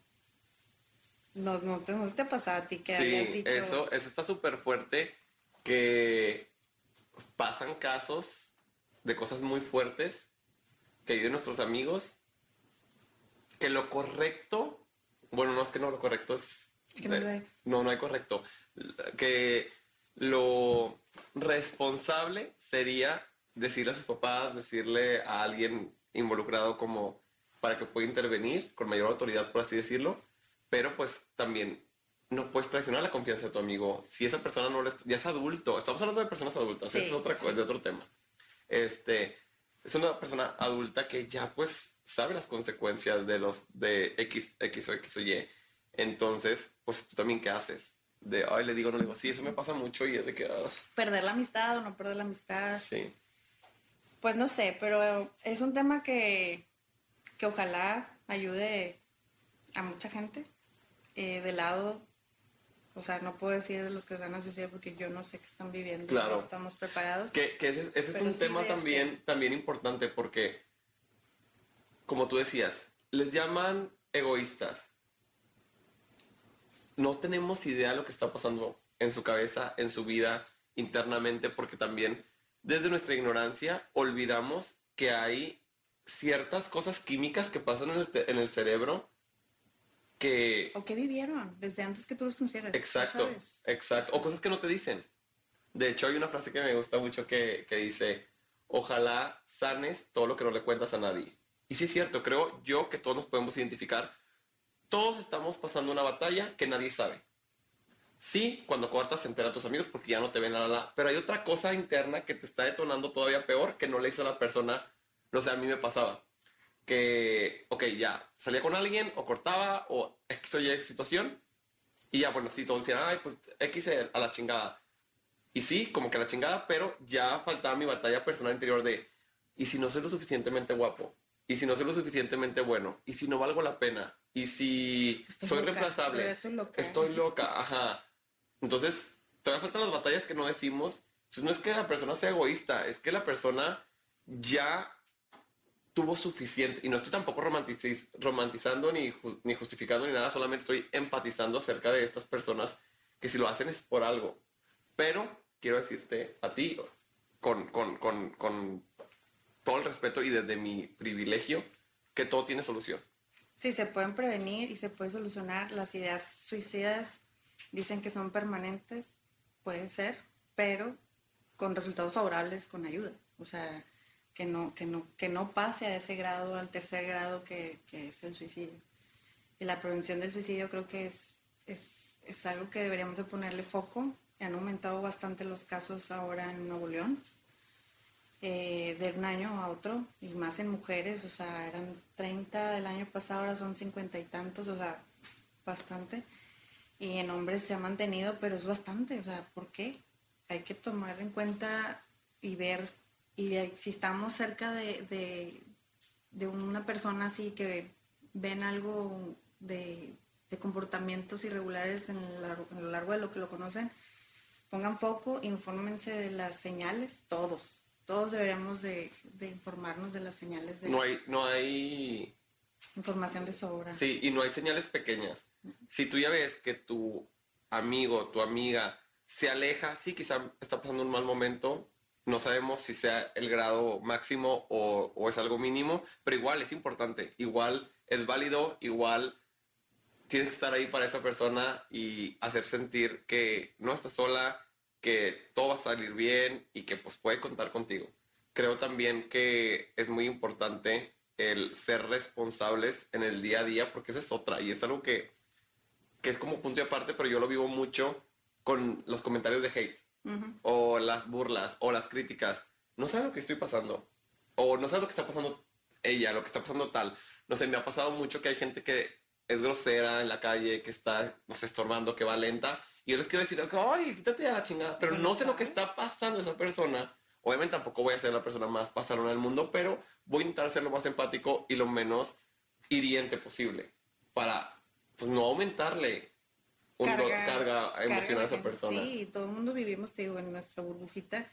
No, no, te, no te ha pasado a ti que sí, Eso, eso está súper fuerte que pasan casos de cosas muy fuertes que viven nuestros amigos, que lo correcto, bueno, no es que no lo correcto es... no, no hay correcto. Que lo responsable sería decirle a sus papás, decirle a alguien involucrado como para que pueda intervenir con mayor autoridad, por así decirlo, pero pues también no puedes traicionar la confianza de tu amigo si esa persona no ya es adulto. Estamos hablando de personas adultas, es otra cosa, de otro tema. Este, es una persona adulta que ya pues sabe las consecuencias de los de X, X o X o Y. Entonces, pues tú también qué haces? De, ay, le digo, no le digo, sí, eso me pasa mucho y es de que... Ah". Perder la amistad o no perder la amistad. Sí. Pues no sé, pero es un tema que, que ojalá ayude a mucha gente. Eh, del lado O sea, no puedo decir de los que se van a suicidar porque yo no sé qué están viviendo. Claro. No estamos preparados. Que, que ese, ese es un sí tema también, este- también importante porque, como tú decías, les llaman egoístas. No tenemos idea de lo que está pasando en su cabeza, en su vida, internamente, porque también desde nuestra ignorancia olvidamos que hay ciertas cosas químicas que pasan en el, te- en el cerebro que... ¿O qué vivieron desde antes que tú los conocieras? Exacto, exacto. O cosas que no te dicen. De hecho, hay una frase que me gusta mucho que, que dice, ojalá sanes todo lo que no le cuentas a nadie. Y sí es cierto, creo yo que todos nos podemos identificar. Todos estamos pasando una batalla que nadie sabe. Sí, cuando cortas se enteran tus amigos porque ya no te ven a la, la. Pero hay otra cosa interna que te está detonando todavía peor que no le hizo a la persona. No sé, a mí me pasaba. Que, ok, ya, salía con alguien o cortaba o X o Y situación. Y ya, bueno, sí, todos decían, ay, pues X a la chingada. Y sí, como que a la chingada, pero ya faltaba mi batalla personal interior de, ¿y si no soy lo suficientemente guapo? ¿Y si no soy lo suficientemente bueno? ¿Y si no valgo la pena? ¿Y si Estoy soy loca, reemplazable? estoy loca. Estoy loca, ajá. Entonces, todavía faltan las batallas que no decimos. Entonces, no es que la persona sea egoísta, es que la persona ya tuvo suficiente. Y no estoy tampoco romantici- romantizando ni, ni justificando ni nada, solamente estoy empatizando acerca de estas personas que si lo hacen es por algo. Pero quiero decirte a ti, con, con, con, con todo el respeto y desde mi privilegio, que todo tiene solución. Sí, se pueden prevenir y se puede solucionar. Las ideas suicidas dicen que son permanentes, puede ser, pero con resultados favorables, con ayuda. O sea, que no, que no, que no pase a ese grado, al tercer grado que, que es el suicidio. Y la prevención del suicidio creo que es, es, es algo que deberíamos de ponerle foco. Han aumentado bastante los casos ahora en Nuevo León eh, de un año a otro, y más en mujeres, o sea, eran 30 el año pasado, ahora son 50 y tantos, o sea, bastante. Y en hombres se ha mantenido, pero es bastante, o sea, ¿por qué? Hay que tomar en cuenta y ver, y de- si estamos cerca de, de, de una persona así que ven algo de, de comportamientos irregulares en el largo- a lo largo de lo que lo conocen, pongan foco, infórmense de las señales, todos. Todos deberíamos de, de informarnos de las señales de No hay, no hay información de sobra. Sí, y no hay señales pequeñas. Si tú ya ves que tu amigo, tu amiga se aleja, sí, quizá está pasando un mal momento, no sabemos si sea el grado máximo o, es algo mínimo, pero igual es importante, igual es válido, igual tienes que estar ahí para esa persona y hacer sentir que no estás sola, que todo va a salir bien y que pues puede contar contigo. Creo también que es muy importante el ser responsables en el día a día porque esa es otra y es algo que, que es como punto y aparte, pero yo lo vivo mucho con los comentarios de hate Ujú. o las burlas o las críticas. No sabe lo que estoy pasando o no sabe lo que está pasando ella, lo que está pasando tal. No sé, me ha pasado mucho que hay gente que es grosera en la calle, que está, no sé, estorbando, que va lenta. Y yo les quiero decir, ay, quítate a la chingada. Pero no sé lo que está pasando esa persona. Obviamente tampoco voy a ser la persona más pasarona del mundo, pero voy a intentar ser lo más empático y lo menos hiriente posible para pues, no aumentarle un do- carga, emocional a esa persona. Sí, todo el mundo vivimos, te digo, en nuestra burbujita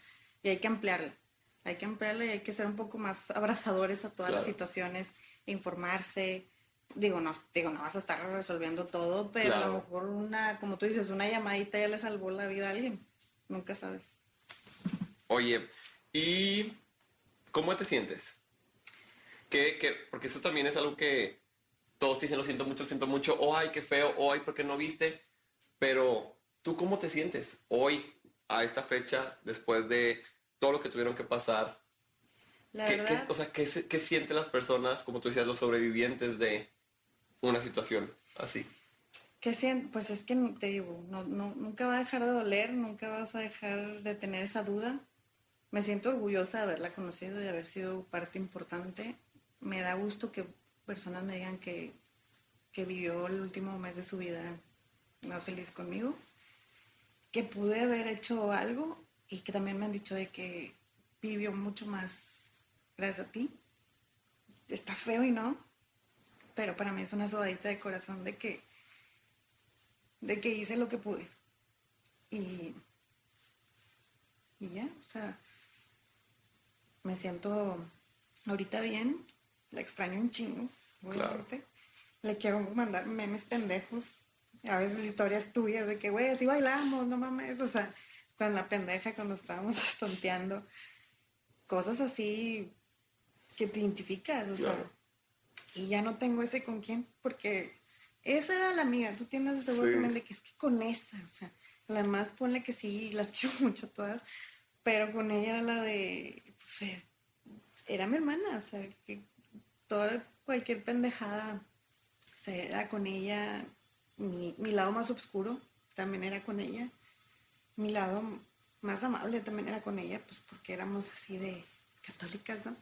y hay que ampliarla. Hay que ampliarla y hay que ser un poco más abrazadores a todas las Claro. situaciones, informarse. Digo, no, digo, no vas a estar resolviendo todo, pero a Claro. lo mejor una, como tú dices, una llamadita ya le salvó la vida a alguien. Nunca sabes. Oye, ¿y cómo te sientes? ¿Qué, qué? Porque eso también es algo que todos te dicen, lo siento mucho, lo siento mucho, o ay, qué feo, o ay, ¿por qué no viste? Pero, ¿tú cómo te sientes hoy, a esta fecha, después de todo lo que tuvieron que pasar? La ¿Qué, verdad, qué- o sea, ¿qué, qué sienten las personas, como tú decías, los sobrevivientes de una situación así? ¿Qué sien- Pues es que te digo, no, no, nunca va a dejar de doler, nunca vas a dejar de tener esa duda. Me siento orgullosa de haberla conocido y de haber sido parte importante. Me da gusto que personas me digan que, que vivió el último mes de su vida más feliz conmigo, que pude haber hecho algo y que también me han dicho de que vivió mucho más gracias a ti. Está feo y no, pero para mí es una sobadita de corazón de que de que hice lo que pude. Y, y ya, o sea, me siento ahorita bien, la extraño un chingo, obviamente. Le quiero mandar memes pendejos, a veces historias tuyas de que, güey, así bailamos, no mames, o sea, con la pendeja cuando estábamos tonteando, cosas así que te identificas, o sea, y ya no tengo ese con quién, porque esa era la amiga, tú tienes ese sí. de que es que con esa, o sea, la más ponle que sí, las quiero mucho todas, pero con ella era la de, pues, eh, era mi hermana, o sea, que toda, cualquier pendejada, o sea, era con ella, mi, lado más oscuro también era con ella, mi lado más amable también era con ella, pues porque éramos así de católicas, ¿no?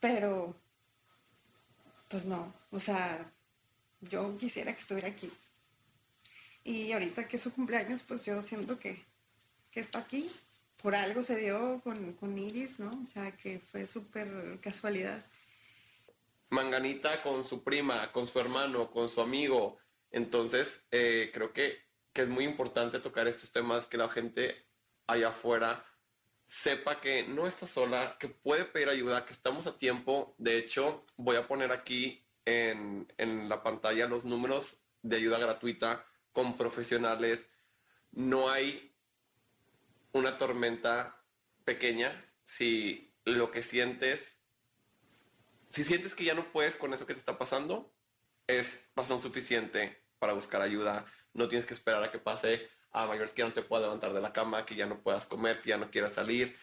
Pero, pues no, o sea, yo quisiera que estuviera aquí. Y ahorita que es su cumpleaños, pues yo siento que, que está aquí. Por algo se dio con, con Iris, ¿no? O sea, que fue súper casualidad. Manganita con su prima, con su hermano, con su amigo. Entonces, eh, creo que, que es muy importante tocar estos temas, que la gente allá afuera sepa que no está sola, que puede pedir ayuda, que estamos a tiempo. De hecho, voy a poner aquí en, en la pantalla los números de ayuda gratuita con profesionales. No hay una tormenta pequeña si lo que sientes, si sientes que ya no puedes con eso que te está pasando, es razón suficiente para buscar ayuda. No tienes que esperar a que pase a mayores que ya no te puedas levantar de la cama, que ya no puedas comer, que ya no quieras salir.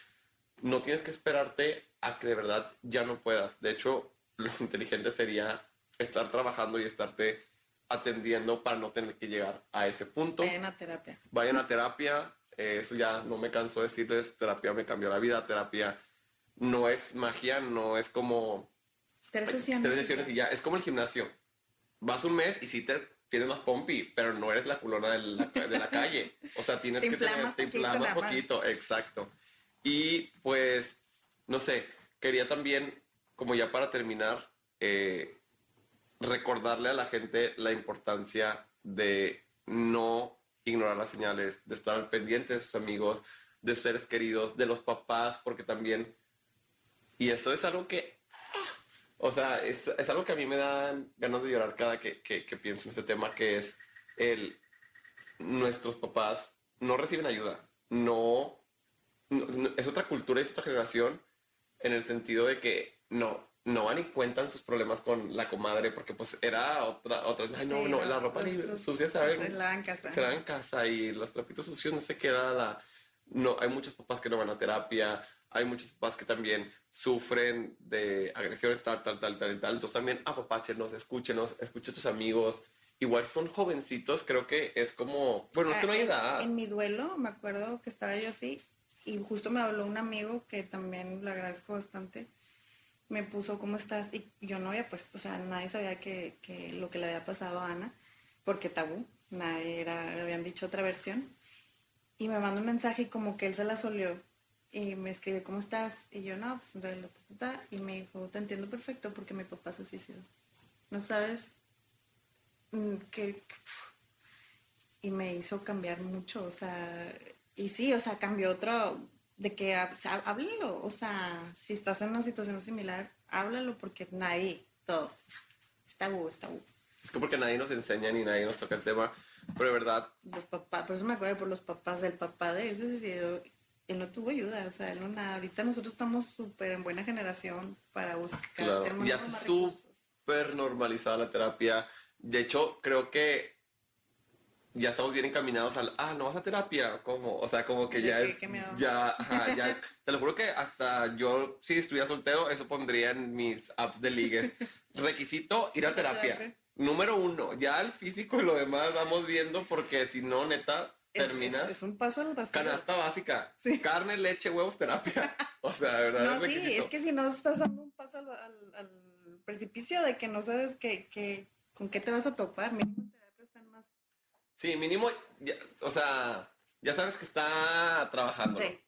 No tienes que esperarte a que de verdad ya no puedas. De hecho, lo inteligente sería estar trabajando y estarte atendiendo para no tener que llegar a ese punto. Vayan a terapia. Vayan a terapia. Eh, eso ya no me canso de decirles, terapia me cambió la vida, terapia no es magia, no es como... Tres sesiones. Tres sesiones y ya, es como el gimnasio. Vas un mes y si te tienes más pompi, pero no eres la culona de la, de la calle. O sea, tienes que tener, te inflamas poquito, exacto. Y pues, no sé, quería también, como ya para terminar, eh, recordarle a la gente la importancia de no ignorar las señales, de estar al pendiente de sus amigos, de sus seres queridos, de los papás, porque también, y eso es algo que, o sea, es, es algo que a mí me da ganas de llorar cada que, que, que pienso en este tema, que es el, nuestros papás no reciben ayuda, no, no, es otra cultura, es otra generación, en el sentido de que no, no van y cuentan sus problemas con la comadre porque pues era otra, otra, ay no, no, la ropa sucia ¿saben? se la en casa. Se la en casa y los trapitos sucios no se queda la, no, hay muchos papás que no van a terapia, hay muchos papás que también sufren de agresiones tal, tal, tal, tal, tal, entonces también apapáchenos, escúchenos, escuchen a tus amigos, igual son jovencitos, creo que es como, bueno, es que no hay Ah, edad. En, en mi duelo, me acuerdo que estaba yo así y justo me habló un amigo que también le agradezco bastante. Me puso, ¿cómo estás? Y yo no había puesto, o sea, nadie sabía que, que lo que le había pasado a Ana, porque tabú, nadie era, habían dicho otra versión. Y me mandó un mensaje y como que él se la solió. Y me escribe, ¿cómo estás? Y yo, no, pues en realidad, ta, ta, ta". y me dijo, te entiendo perfecto porque mi papá se suicidó. No sabes mm, que, y me hizo cambiar mucho, o sea, y sí, o sea, cambió otro, de que, o sea, háblalo, o sea, si estás en una situación similar, háblalo porque nadie, todo, está tabú, es tabú. Es que porque nadie nos enseña ni nadie nos toca el tema, pero de verdad, Los papás, por eso me acuerdo por los papás, el papá de él se suicidó, él no tuvo ayuda, o sea, él no nada, ahorita nosotros estamos súper en buena generación para buscar, Claro, ya está súper normalizada la terapia. De hecho, creo que ya estamos bien encaminados al, ah, no vas a terapia, ¿cómo? O sea, como que ¿De ya es, ya, ajá, ya, te lo juro que hasta yo, si estuviera soltero, eso pondría en mis apps de ligues. Requisito, ir a terapia. Número uno, ya el físico y lo demás vamos viendo porque si no, neta, terminas Es, es un paso al vacío. canasta básica. Sí. Carne, leche, huevos, terapia. O sea, de verdad, No, es sí, requisito. es que si no estás dando un paso al, al- al precipicio de que no sabes que, que- con qué te vas a topar, mínimo en terapia están más. Sí, mínimo, ya- o sea, ya sabes que está trabajando. Sí.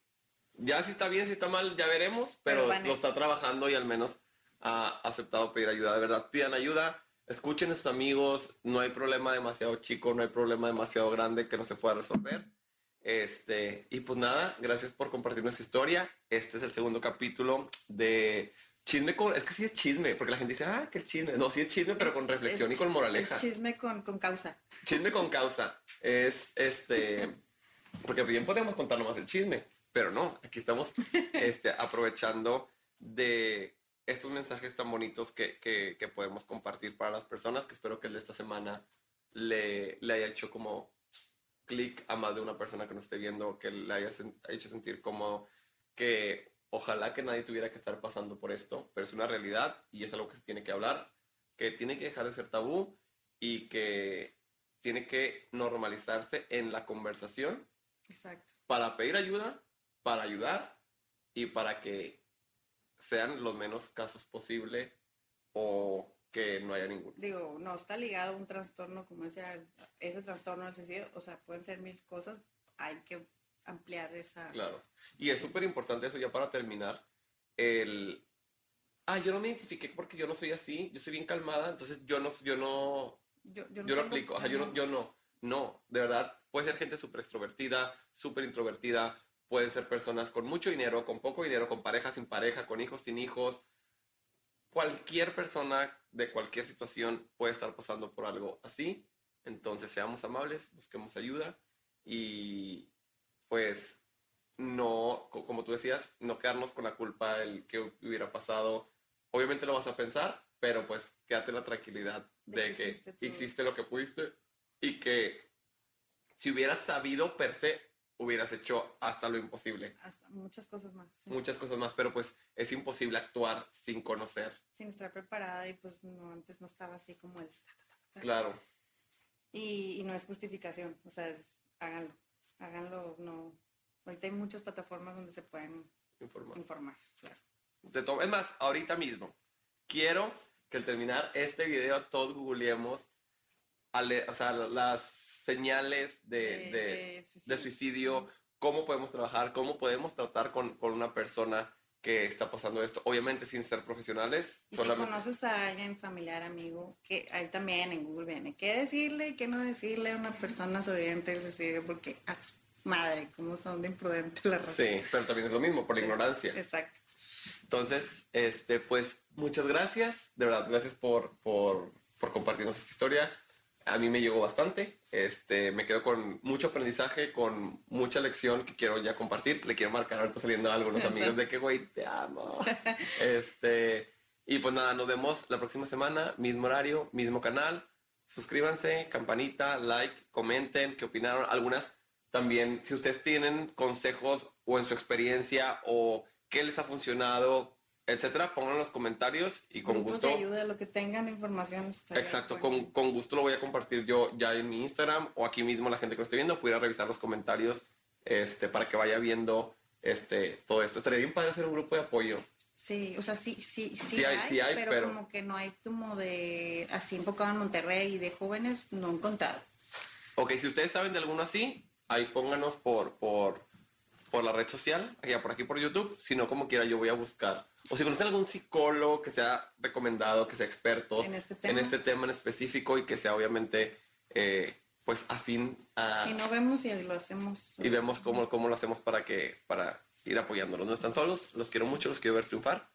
Ya si está bien, si está mal, ya veremos, pero, Pero lo está trabajando y al menos ha aceptado pedir ayuda. De verdad, pidan ayuda. Escuchen a sus amigos, no hay problema demasiado chico, no hay problema demasiado grande que no se pueda resolver. Este, y pues nada, gracias por compartir nuestra historia. Este es el segundo capítulo de chisme con, es que sí es chisme, porque la gente dice, ah, qué chisme. No, sí es chisme, pero con reflexión y con moraleja. Es chisme con, con causa. Chisme con causa. Es este, porque bien podemos contar nomás el chisme, pero no, aquí estamos este, aprovechando de estos mensajes tan bonitos que, que, que, podemos compartir para las personas, que espero que esta semana le, le haya hecho como clic a más de una persona que nos esté viendo, que le haya hecho sentir como que ojalá que nadie tuviera que estar pasando por esto, pero es una realidad y es algo que se tiene que hablar, que tiene que dejar de ser tabú y que tiene que normalizarse en la conversación. Exacto. Para pedir ayuda, para ayudar y para que sean los menos casos posible o que no haya ninguno. Digo, no está ligado a un trastorno como ese, ese trastorno del suicidio, o sea, pueden ser mil cosas, hay que ampliar esa... Claro. Y es súper importante eso ya para terminar. El... Ah, yo no me identifiqué porque yo no soy así, yo soy bien calmada, entonces yo no, yo no, yo, yo, no lo aplico, Ajá, yo, no, yo no, no, de verdad, puede ser gente súper extrovertida, súper introvertida, pueden ser personas con mucho dinero, con poco dinero, con pareja, sin pareja, con hijos, sin hijos. Cualquier persona de cualquier situación puede estar pasando por algo así, entonces seamos amables, busquemos ayuda y, pues no, como tú decías, no quedarnos con la culpa del que hubiera pasado. Obviamente lo vas a pensar, pero pues quédate la tranquilidad de, que, existe, lo que pudiste y que si hubieras sabido per se, hubieras hecho hasta lo imposible. Hasta muchas cosas más. Muchas cosas más, pero pues es imposible actuar sin conocer. Sin estar preparada y pues no, antes no estaba así como el... Claro. Y, y no es justificación, o sea, es, háganlo háganlo, no. Ahorita hay muchas plataformas donde se pueden informar. informar claro. Es más, ahorita mismo, quiero que al terminar este video todos googleemos o sea, las señales de, de, suicidio. cómo podemos trabajar, cómo podemos tratar con, con, una persona que está pasando esto, obviamente sin ser profesionales. Y si conoces a alguien familiar, amigo, que hay también en Google viene, qué decirle y qué no decirle a una persona sobreviviente del suicidio, porque madre, cómo son de imprudentes la razón. Sí, pero también es lo mismo, por la ignorancia. Exacto. Entonces, este, pues, muchas gracias, de verdad, gracias por, por, por compartirnos esta historia. A mí me llegó bastante, este, me quedo con mucho aprendizaje, con mucha lección que quiero ya compartir. Le quiero marcar ahorita saliendo a algunos amigos de que, güey, te amo. Este, y pues nada, nos vemos la próxima semana, mismo horario, mismo canal. Suscríbanse, campanita, like, comenten qué opinaron. Algunas también, si ustedes tienen consejos o en su experiencia o qué les ha funcionado, etcétera, pónganlo en los comentarios y con gusto. ayuda, lo que tengan información. Exacto, con, con, gusto lo voy a compartir yo ya en mi Instagram o aquí mismo la gente que lo esté viendo pudiera revisar los comentarios este, para que vaya viendo este, todo esto. Estaría bien para hacer un grupo de apoyo. Sí, o sea, sí, sí, sí, hay, sí hay pero, como que no hay como de así enfocado en Monterrey y de jóvenes, no he encontrado. Ok, si ustedes saben de alguno así, ahí pónganos por, por, por la red social, ya por aquí por YouTube, si no como quiera yo voy a buscar. O si conocen algún psicólogo que sea recomendado, que sea experto en este tema en, este tema en específico y que sea obviamente eh, pues afín a... Si no vemos y lo hacemos. Y vemos cómo, cómo lo hacemos para que para ir apoyándolos. No están solos, los quiero mucho, los quiero ver triunfar.